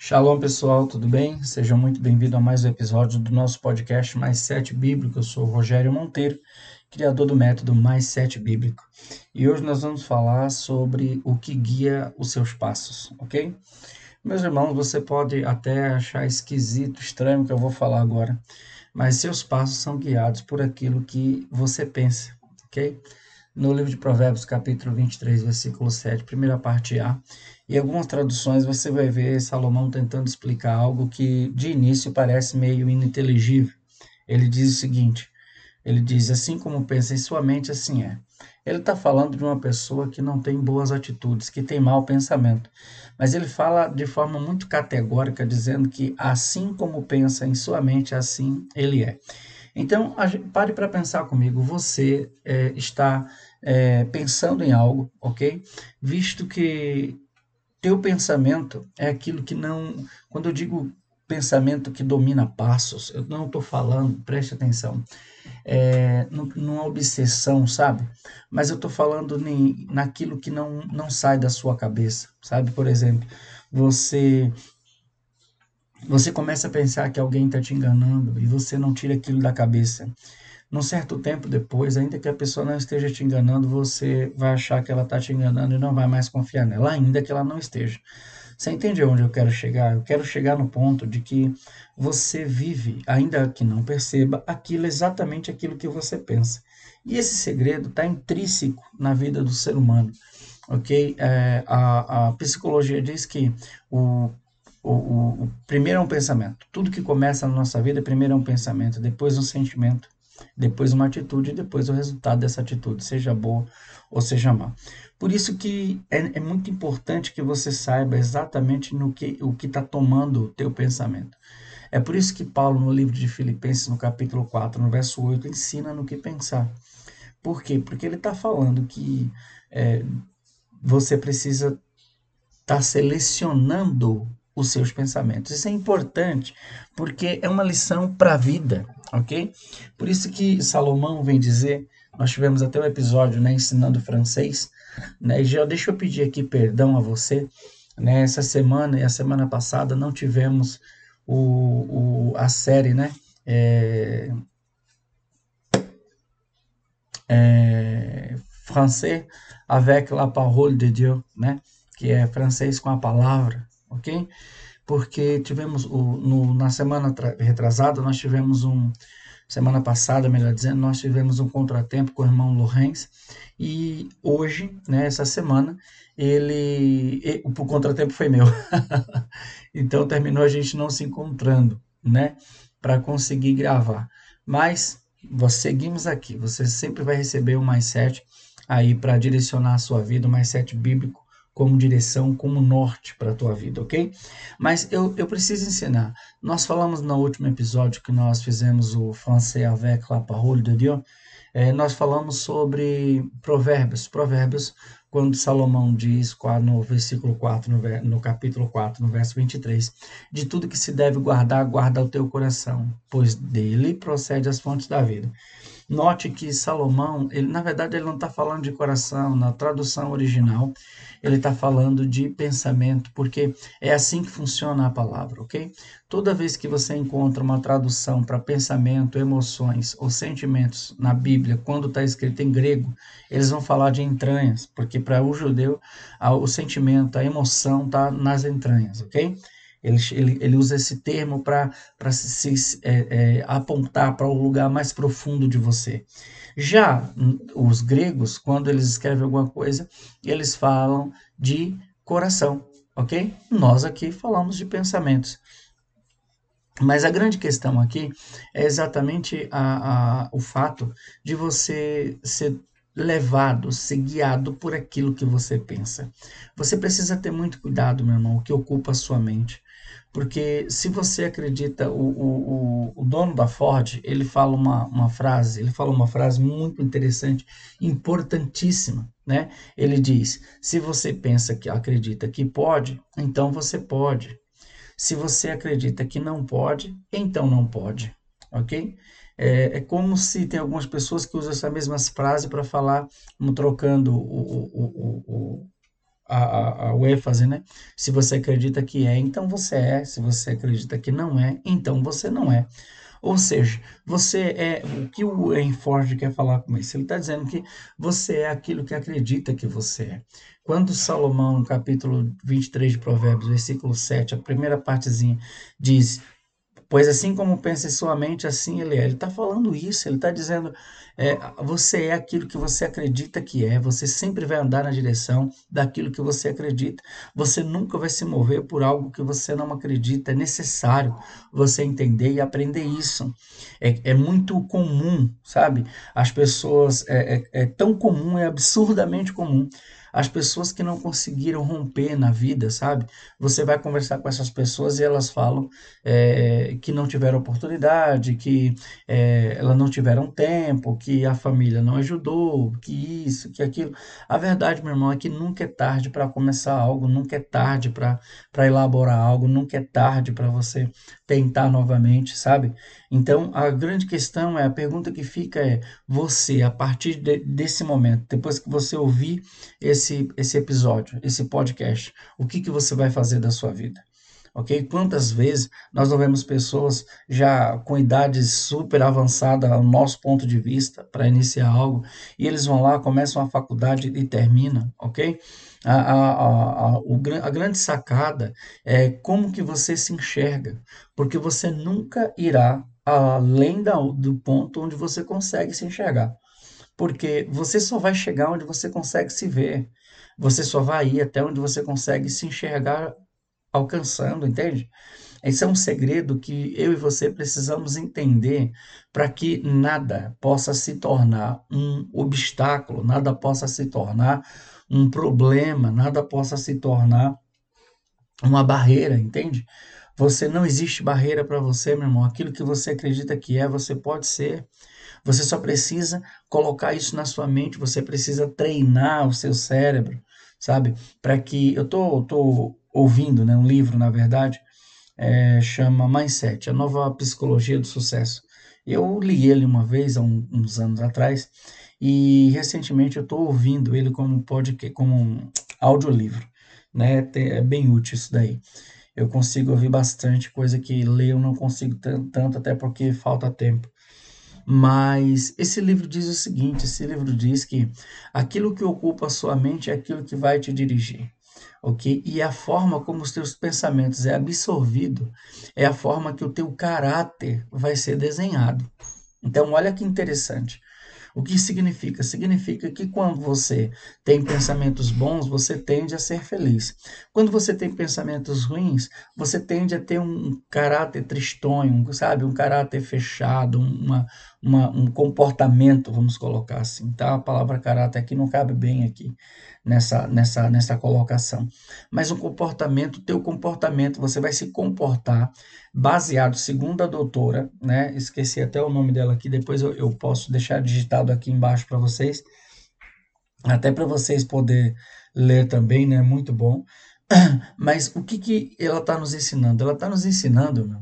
Shalom pessoal, tudo bem? Sejam muito bem-vindos a mais um episódio do nosso podcast Mais Sete Bíblico. Eu sou o Rogério Monteiro, criador do método Mais Sete Bíblico. E hoje nós vamos falar sobre o que guia os seus passos, ok? Meus irmãos, você pode até achar esquisito, estranho o que eu vou falar agora, mas seus passos são guiados por aquilo que você pensa, ok? No livro de Provérbios, capítulo 23, versículo 7, primeira parte A, e algumas traduções você vai ver Salomão tentando explicar algo que de início parece meio ininteligível. Ele diz o seguinte: ele diz, assim como pensa em sua mente, assim é. Ele está falando de uma pessoa que não tem boas atitudes, que tem mau pensamento. Mas ele fala de forma muito categórica, dizendo que assim como pensa em sua mente, assim ele é. Então, pare para pensar comigo. Você é, está é, pensando em algo, ok? Visto que teu pensamento é aquilo que não. Quando eu digo pensamento que domina passos, eu não estou falando, preste atenção, é, numa obsessão, sabe? Mas eu estou falando nem, naquilo que não, não sai da sua cabeça, sabe? Por exemplo, você você começa a pensar que alguém está te enganando e você não tira aquilo da cabeça. Num certo tempo depois, ainda que a pessoa não esteja te enganando, você vai achar que ela está te enganando e não vai mais confiar nela, ainda que ela não esteja. Você entende onde eu quero chegar? Eu quero chegar no ponto de que você vive, ainda que não perceba, aquilo exatamente aquilo que você pensa. E esse segredo está intrínseco na vida do ser humano, ok? É, a, a psicologia diz que o o, o, o, primeiro é um pensamento. Tudo que começa na nossa vida, primeiro é um pensamento, depois um sentimento, depois uma atitude depois o resultado dessa atitude, seja boa ou seja má. Por isso que é, é muito importante que você saiba exatamente no que, o que está tomando o teu pensamento. É por isso que Paulo, no livro de Filipenses, no capítulo 4, no verso 8, ensina no que pensar. Por quê? Porque ele está falando que é, você precisa estar tá selecionando os seus pensamentos. Isso é importante porque é uma lição para a vida, ok? Por isso que Salomão vem dizer, nós tivemos até um episódio, né, ensinando francês, né? E já deixa eu pedir aqui perdão a você, né? Essa semana e a semana passada não tivemos o, o a série, né? É, é, français avec la parole de Dieu, né? Que é francês com a palavra, ok? Porque tivemos, o, no, na semana retrasada, nós tivemos um, semana passada, melhor dizendo, nós tivemos um contratempo com o irmão Lorenz, e hoje, né, essa semana, ele, o contratempo foi meu. então terminou a gente não se encontrando, né, para conseguir gravar. Mas seguimos aqui, você sempre vai receber o mais sete aí para direcionar a sua vida, o mais sete bíblico como direção, como norte para a tua vida, ok? Mas eu, eu preciso ensinar. Nós falamos no último episódio que nós fizemos o Français avec la parole de Dieu, é, nós falamos sobre provérbios. Provérbios, quando Salomão diz no versículo 4, no, no capítulo 4, no verso 23, de tudo que se deve guardar, guarda o teu coração, pois dele procede as fontes da vida. Note que Salomão, ele na verdade ele não está falando de coração, na tradução original, ele está falando de pensamento, porque é assim que funciona a palavra, ok? Toda vez que você encontra uma tradução para pensamento, emoções ou sentimentos na Bíblia, quando está escrito em grego, eles vão falar de entranhas, porque para o judeu o sentimento, a emoção está nas entranhas, ok? Ele, ele, ele usa esse termo para é, é, apontar para o lugar mais profundo de você. Já os gregos, quando eles escrevem alguma coisa, eles falam de coração, ok? Nós aqui falamos de pensamentos. Mas a grande questão aqui é exatamente a, a, o fato de você ser levado, ser guiado por aquilo que você pensa. Você precisa ter muito cuidado, meu irmão, o que ocupa a sua mente. Porque se você acredita, o, o, o dono da Ford, ele fala uma, uma frase, ele fala uma frase muito interessante, importantíssima, né? Ele diz, se você pensa que acredita que pode, então você pode. Se você acredita que não pode, então não pode, ok? É, é como se tem algumas pessoas que usam essa mesma frase para falar, trocando o, o, o, a, a, ênfase, né? Se você acredita que é, então você é. Se você acredita que não é, então você não é. Ou seja, você é o que o Enforge quer falar com isso. Ele está dizendo que você é aquilo que acredita que você é. Quando Salomão, no capítulo 23 de Provérbios, versículo 7, a primeira partezinha, diz: Pois assim como pensa em sua mente, assim ele é. Ele está falando isso, ele está dizendo: é, você é aquilo que você acredita que é, você sempre vai andar na direção daquilo que você acredita. Você nunca vai se mover por algo que você não acredita. É necessário você entender e aprender isso. É, é muito comum, sabe? As pessoas. É, é, é tão comum, é absurdamente comum as pessoas que não conseguiram romper na vida, sabe? Você vai conversar com essas pessoas e elas falam é, que não tiveram oportunidade, que é, elas não tiveram tempo, que a família não ajudou, que isso, que aquilo. A verdade, meu irmão, é que nunca é tarde para começar algo, nunca é tarde para elaborar algo, nunca é tarde para você tentar novamente, sabe? Então, a grande questão é, a pergunta que fica é, você, a partir de, desse momento, depois que você ouvir esse, esse episódio, esse podcast, o que, que você vai fazer da sua vida? Ok? Quantas vezes nós não vemos pessoas já com idade super avançada ao nosso ponto de vista para iniciar algo e eles vão lá, começam a faculdade e terminam, ok? A, a, a, a, a grande sacada é como que você se enxerga, porque você nunca irá além da, do ponto onde você consegue se enxergar. Porque você só vai chegar onde você consegue se ver. Você só vai ir até onde você consegue se enxergar alcançando, entende? Esse é um segredo que eu e você precisamos entender para que nada possa se tornar um obstáculo, nada possa se tornar um problema, nada possa se tornar uma barreira, entende? Você não existe barreira para você, meu irmão. Aquilo que você acredita que é, você pode ser. Você só precisa colocar isso na sua mente, você precisa treinar o seu cérebro, sabe? Para que eu tô, tô ouvindo, né, um livro, na verdade, é, chama Mindset, a nova psicologia do sucesso. Eu li ele uma vez há um, uns anos atrás e recentemente eu estou ouvindo ele como podcast, como um audiolivro, né? É bem útil isso daí eu consigo ouvir bastante coisa que ler eu não consigo tanto, até porque falta tempo. Mas esse livro diz o seguinte: esse livro diz que aquilo que ocupa a sua mente é aquilo que vai te dirigir. Ok? E a forma como os teus pensamentos é absorvido é a forma que o teu caráter vai ser desenhado. Então, olha que interessante. O que significa? Significa que quando você tem pensamentos bons, você tende a ser feliz. Quando você tem pensamentos ruins, você tende a ter um caráter tristonho, sabe? Um caráter fechado, uma, uma, um comportamento, vamos colocar assim, tá? A palavra caráter aqui não cabe bem aqui nessa, nessa, nessa colocação. Mas um comportamento, teu comportamento, você vai se comportar baseado, segundo a doutora, né? Esqueci até o nome dela aqui, depois eu, eu posso deixar digitado aqui embaixo para vocês, até para vocês poder ler também, né? Muito bom. Mas o que, que ela está nos ensinando? Ela está nos ensinando, meu,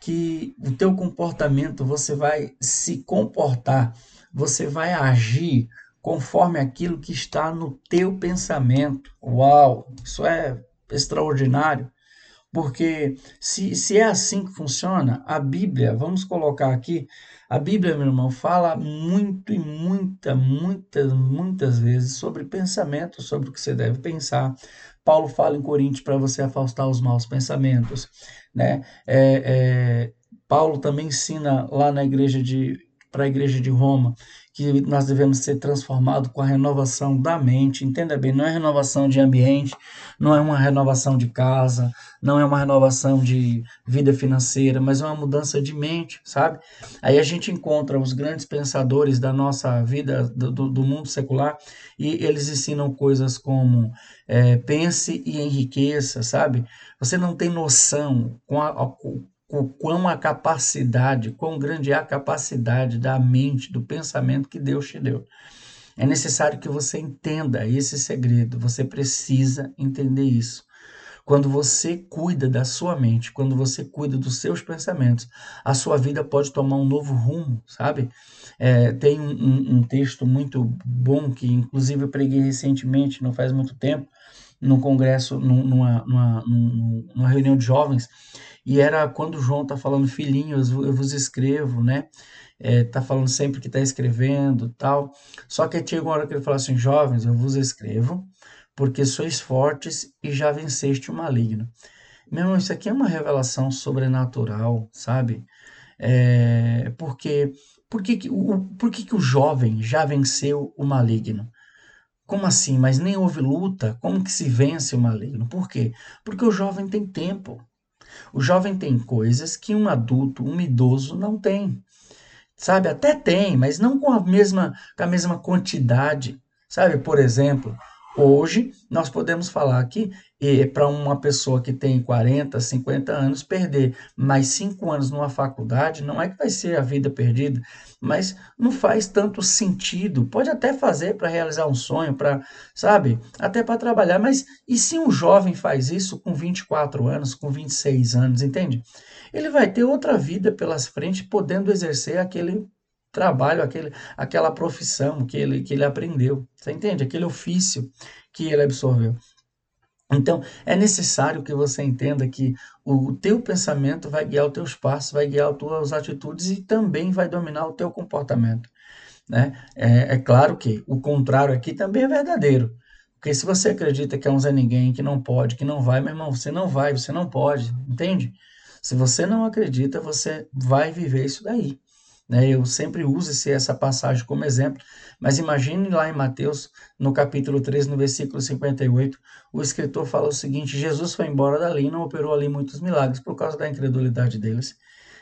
que o teu comportamento, você vai se comportar, você vai agir conforme aquilo que está no teu pensamento. Uau, isso é extraordinário. Porque se, se é assim que funciona, a Bíblia, vamos colocar aqui, a Bíblia, meu irmão, fala muito e muita, muitas, muitas vezes sobre pensamento, sobre o que você deve pensar. Paulo fala em Coríntios para você afastar os maus pensamentos, né? É, é, Paulo também ensina lá na igreja de para a igreja de Roma que nós devemos ser transformados com a renovação da mente. Entenda bem, não é renovação de ambiente, não é uma renovação de casa, não é uma renovação de vida financeira, mas é uma mudança de mente, sabe? Aí a gente encontra os grandes pensadores da nossa vida, do, do mundo secular, e eles ensinam coisas como é, pense e enriqueça, sabe? Você não tem noção com a, o quão a capacidade, quão grande é a capacidade da mente, do pensamento que Deus te deu. É necessário que você entenda esse segredo, você precisa entender isso. Quando você cuida da sua mente, quando você cuida dos seus pensamentos, a sua vida pode tomar um novo rumo, sabe? É, tem um, um, texto muito bom que, inclusive, eu preguei recentemente, não faz muito tempo, num congresso, numa, numa, numa reunião de jovens, e era quando o João está falando, filhinho, eu vos escrevo, né? É, tá falando sempre que está escrevendo tal. Só que chega uma hora que ele fala assim, jovens, eu vos escrevo, porque sois fortes e já venceste o maligno. Meu irmão, isso aqui é uma revelação sobrenatural, sabe? É, porque por que, que, o, por que, que o jovem já venceu o maligno? Como assim? Mas nem houve luta? Como que se vence o maligno? Por quê? Porque o jovem tem tempo. O jovem tem coisas que um adulto, um idoso não tem. Sabe? Até tem, mas não com a mesma, com a mesma quantidade. Sabe? Por exemplo, Hoje, nós podemos falar que para uma pessoa que tem 40, 50 anos, perder mais 5 anos numa faculdade, não é que vai ser a vida perdida, mas não faz tanto sentido. Pode até fazer para realizar um sonho, para, sabe, até para trabalhar, mas e se um jovem faz isso com 24 anos, com 26 anos, entende? Ele vai ter outra vida pelas frentes, podendo exercer aquele trabalho, aquele, aquela profissão que ele, que ele aprendeu. Você entende? Aquele ofício que ele absorveu. Então, é necessário que você entenda que o teu pensamento vai guiar os teus passos, vai guiar as tuas atitudes e também vai dominar o teu comportamento. Né? É, é claro que o contrário aqui também é verdadeiro. Porque se você acredita que é um Zé Ninguém, que não pode, que não vai, meu irmão, você não vai, você não pode, entende? Se você não acredita, você vai viver isso daí. Né? Eu sempre uso esse, essa passagem como exemplo, mas imagine lá em Mateus, no capítulo 3, no versículo 58, o escritor fala o seguinte: Jesus foi embora dali e não operou ali muitos milagres por causa da incredulidade deles.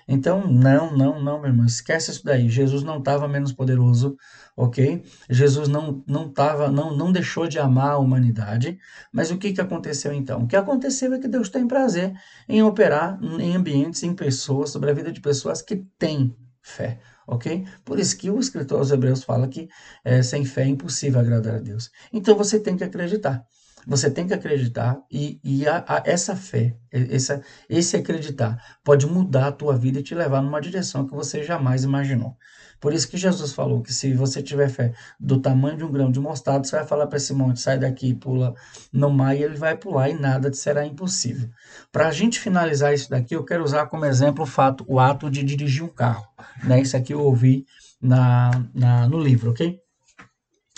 Então, não, não, não, meu irmão, esquece isso daí. Jesus não estava menos poderoso, ok? Jesus não não tava, não, não deixou de amar a humanidade. Mas o que, que aconteceu então? O que aconteceu é que Deus tem prazer em operar em ambientes, em pessoas, sobre a vida de pessoas que têm fé, ok? Por isso que o escritor aos Hebreus fala que é, sem fé é impossível agradar a Deus. Então você tem que acreditar. Você tem que acreditar e, e a, a, essa fé, essa, esse acreditar, pode mudar a tua vida e te levar numa direção que você jamais imaginou. Por isso que Jesus falou que se você tiver fé do tamanho de um grão de mostarda, você vai falar para esse monte, sai daqui pula no mar, e ele vai pular e nada te será impossível. Para a gente finalizar isso daqui, eu quero usar como exemplo o fato, o ato de dirigir um carro. Né? Isso aqui eu ouvi na, na, no livro, ok?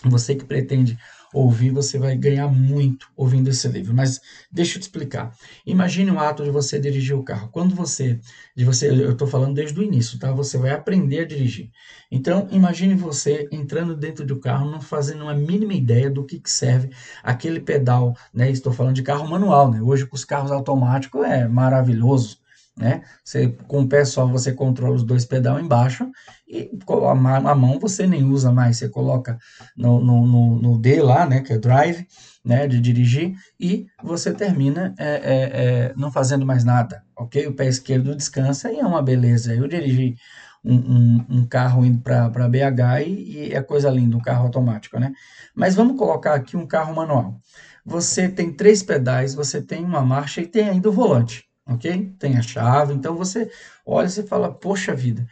Você que pretende ouvir, você vai ganhar muito ouvindo esse livro. Mas deixa eu te explicar. Imagine o ato de você dirigir o carro. Quando você, de você, eu estou falando desde o início, tá? Você vai aprender a dirigir. Então, imagine você entrando dentro do carro, não fazendo uma mínima ideia do que, que serve aquele pedal, né? Estou falando de carro manual, né? Hoje com os carros automáticos é maravilhoso né? Você, com o pé só você controla os dois pedal embaixo e a, a mão você nem usa mais, você coloca no, no, no, no, D lá, né, que é drive, né, de dirigir, e você termina é, é, é, não fazendo mais nada, ok? O pé esquerdo descansa e é uma beleza. Eu dirigi um, um, um carro indo para BH e, e é coisa linda, um carro automático, né? Mas vamos colocar aqui um carro manual. Você tem três pedais, você tem uma marcha e tem ainda o volante ok? Tem a chave, então você olha e fala, poxa vida,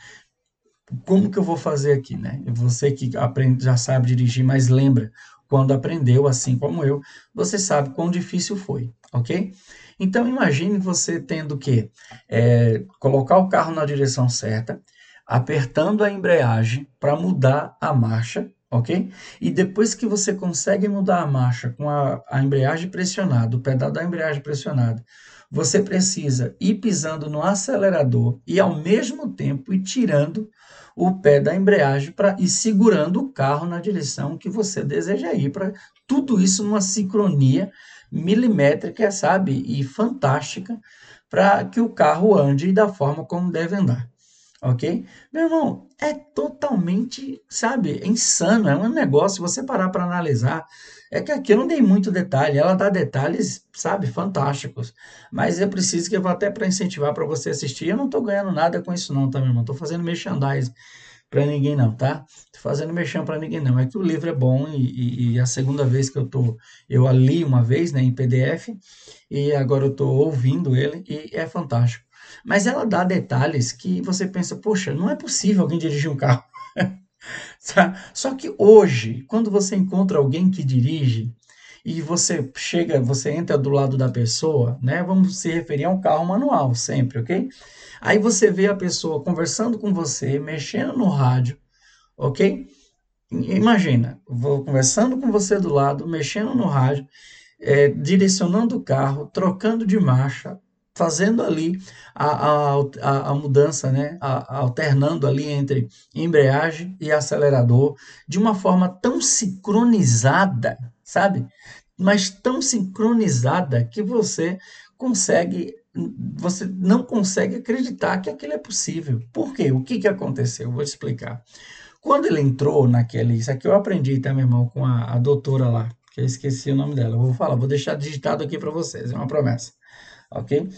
como que eu vou fazer aqui, né? Você que aprende, já sabe dirigir, mas lembra quando aprendeu, assim como eu, você sabe quão difícil foi, ok? Então imagine você tendo que é, colocar o carro na direção certa, apertando a embreagem para mudar a marcha, ok? E depois que você consegue mudar a marcha com a, a embreagem pressionada, o pedal da embreagem pressionada, você precisa ir pisando no acelerador e ao mesmo tempo ir tirando o pé da embreagem para ir segurando o carro na direção que você deseja ir para tudo isso numa sincronia milimétrica, sabe, e fantástica para que o carro ande da forma como deve andar. OK? Meu irmão, é totalmente, sabe, insano, é um negócio, você parar para analisar, é que aqui eu não dei muito detalhe, ela dá detalhes, sabe, fantásticos. Mas é preciso que eu vou até para incentivar para você assistir. Eu não estou ganhando nada com isso não, tá, meu irmão? Estou fazendo merchandising para ninguém não, tá? Tô fazendo merchan para ninguém não. É que o livro é bom e, e, e, a segunda vez que eu tô, eu li uma vez, né, em PDF e agora eu tô ouvindo ele e é fantástico. Mas ela dá detalhes que você pensa, poxa, não é possível alguém dirigir um carro. Só que hoje, quando você encontra alguém que dirige, e você chega, você entra do lado da pessoa, né? Vamos se referir a um carro manual sempre, ok? Aí você vê a pessoa conversando com você, mexendo no rádio, ok? Imagina, vou conversando com você do lado, mexendo no rádio, é, direcionando o carro, trocando de marcha, fazendo ali a, a, a, mudança, né? A, alternando ali entre embreagem e acelerador de uma forma tão sincronizada, sabe? Mas tão sincronizada que você consegue, você não consegue acreditar que aquilo é possível. Por quê? O que, que aconteceu? Eu vou te explicar. Quando ele entrou naquele, isso aqui eu aprendi, tá, meu irmão, com a, a doutora lá, que eu esqueci o nome dela. Eu vou falar, vou deixar digitado aqui para vocês, é uma promessa ok?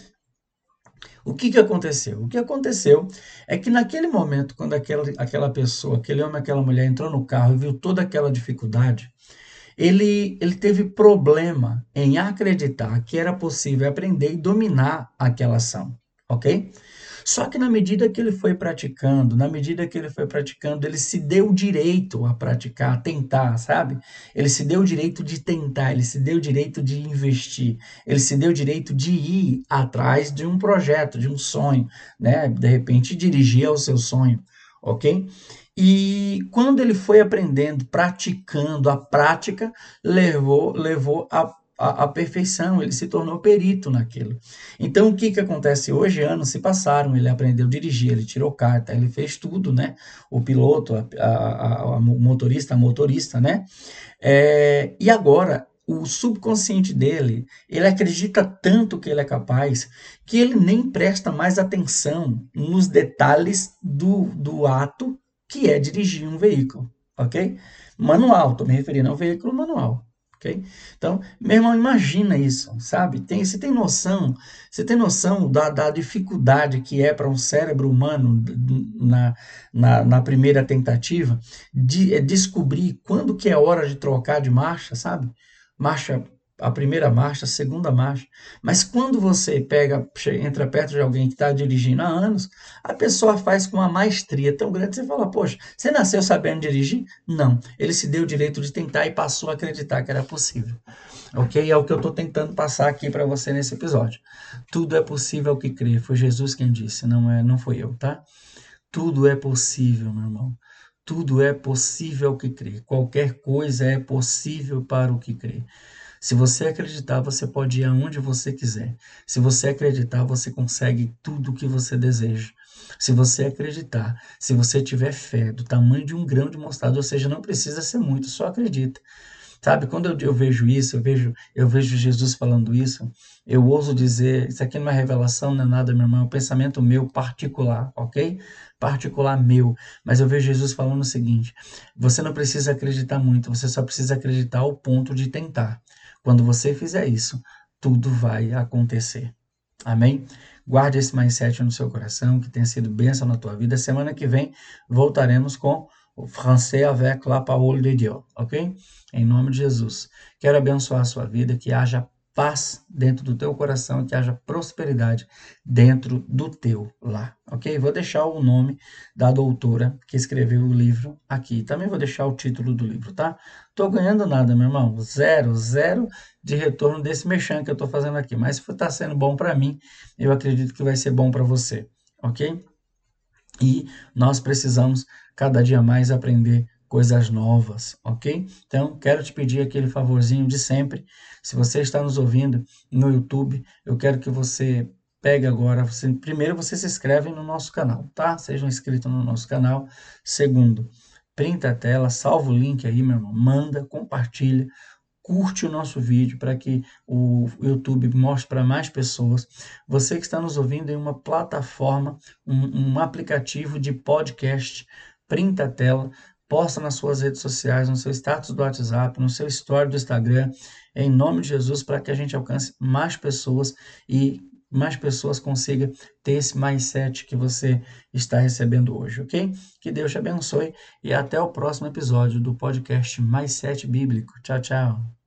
O que, que aconteceu? O que aconteceu é que naquele momento, quando aquela, aquela pessoa, aquele homem, aquela mulher entrou no carro e viu toda aquela dificuldade, ele, ele teve problema em acreditar que era possível aprender e dominar aquela ação, ok? Só que na medida que ele foi praticando, na medida que ele foi praticando, ele se deu o direito a praticar, a tentar, sabe? Ele se deu o direito de tentar, ele se deu o direito de investir, ele se deu o direito de ir atrás de um projeto, de um sonho, né? De repente dirigir ao seu sonho, ok? E quando ele foi aprendendo, praticando, a prática levou, levou a a, a, perfeição, ele se tornou perito naquilo. Então, o que, que acontece hoje? Anos se passaram, ele aprendeu a dirigir, ele tirou carta, ele fez tudo, né? O piloto, a, a, a motorista, a motorista, né? É, e agora, o subconsciente dele, ele acredita tanto que ele é capaz, que ele nem presta mais atenção nos detalhes do, do ato que é dirigir um veículo, ok? Manual, estou me referindo ao veículo manual. Então, meu irmão, imagina isso, sabe? Tem, você tem noção, você tem noção da, da dificuldade que é para um cérebro humano na, na, na, primeira tentativa de é descobrir quando que é hora de trocar de marcha, sabe? Marcha a primeira marcha, a segunda marcha. Mas quando você pega, entra perto de alguém que está dirigindo há anos, a pessoa faz com uma maestria tão grande, você fala, poxa, você nasceu sabendo dirigir? Não. Ele se deu o direito de tentar e passou a acreditar que era possível. Ok? É o que eu estou tentando passar aqui para você nesse episódio. Tudo é possível que crê. Foi Jesus quem disse, não é, não foi eu, tá? Tudo é possível, meu irmão. Tudo é possível que crê. Qualquer coisa é possível para o que crê. Se você acreditar, você pode ir aonde você quiser. Se você acreditar, você consegue tudo o que você deseja. Se você acreditar, se você tiver fé do tamanho de um grão de mostarda, ou seja, não precisa ser muito, só acredita. Sabe, quando eu, eu, vejo isso, eu vejo, eu vejo Jesus falando isso, eu ouso dizer, isso aqui não é revelação, não é nada, meu irmão, é um pensamento meu particular, ok? Particular meu. Mas eu vejo Jesus falando o seguinte: você não precisa acreditar muito, você só precisa acreditar ao ponto de tentar. Quando você fizer isso, tudo vai acontecer. Amém? Guarde esse mindset no seu coração, que tenha sido bênção na tua vida. Semana que vem voltaremos com o Français avec la parole de Dieu, ok? Em nome de Jesus. Quero abençoar a sua vida, que haja paz dentro do teu coração e que haja prosperidade dentro do teu lar, ok? Vou deixar o nome da doutora que escreveu o livro aqui. Também vou deixar o título do livro, tá? Tô ganhando nada, meu irmão. Zero, zero de retorno desse mexão que eu tô fazendo aqui. Mas se tá sendo bom para mim, eu acredito que vai ser bom para você, ok? E nós precisamos cada dia mais aprender coisas novas, ok? Então, quero te pedir aquele favorzinho de sempre. Se você está nos ouvindo no YouTube, eu quero que você pegue agora, você, primeiro você se inscreve no nosso canal, tá? Seja inscrito no nosso canal. Segundo, printa a tela, salva o link aí, meu irmão, manda, compartilha, curte o nosso vídeo para que o YouTube mostre para mais pessoas. Você que está nos ouvindo em uma plataforma, um, um aplicativo de podcast, printa a tela, posta nas suas redes sociais, no seu status do WhatsApp, no seu story do Instagram, em nome de Jesus, para que a gente alcance mais pessoas e mais pessoas consigam ter esse mindset que você está recebendo hoje, ok? Que Deus te abençoe e até o próximo episódio do podcast Mais Sete Bíblico. Tchau, tchau.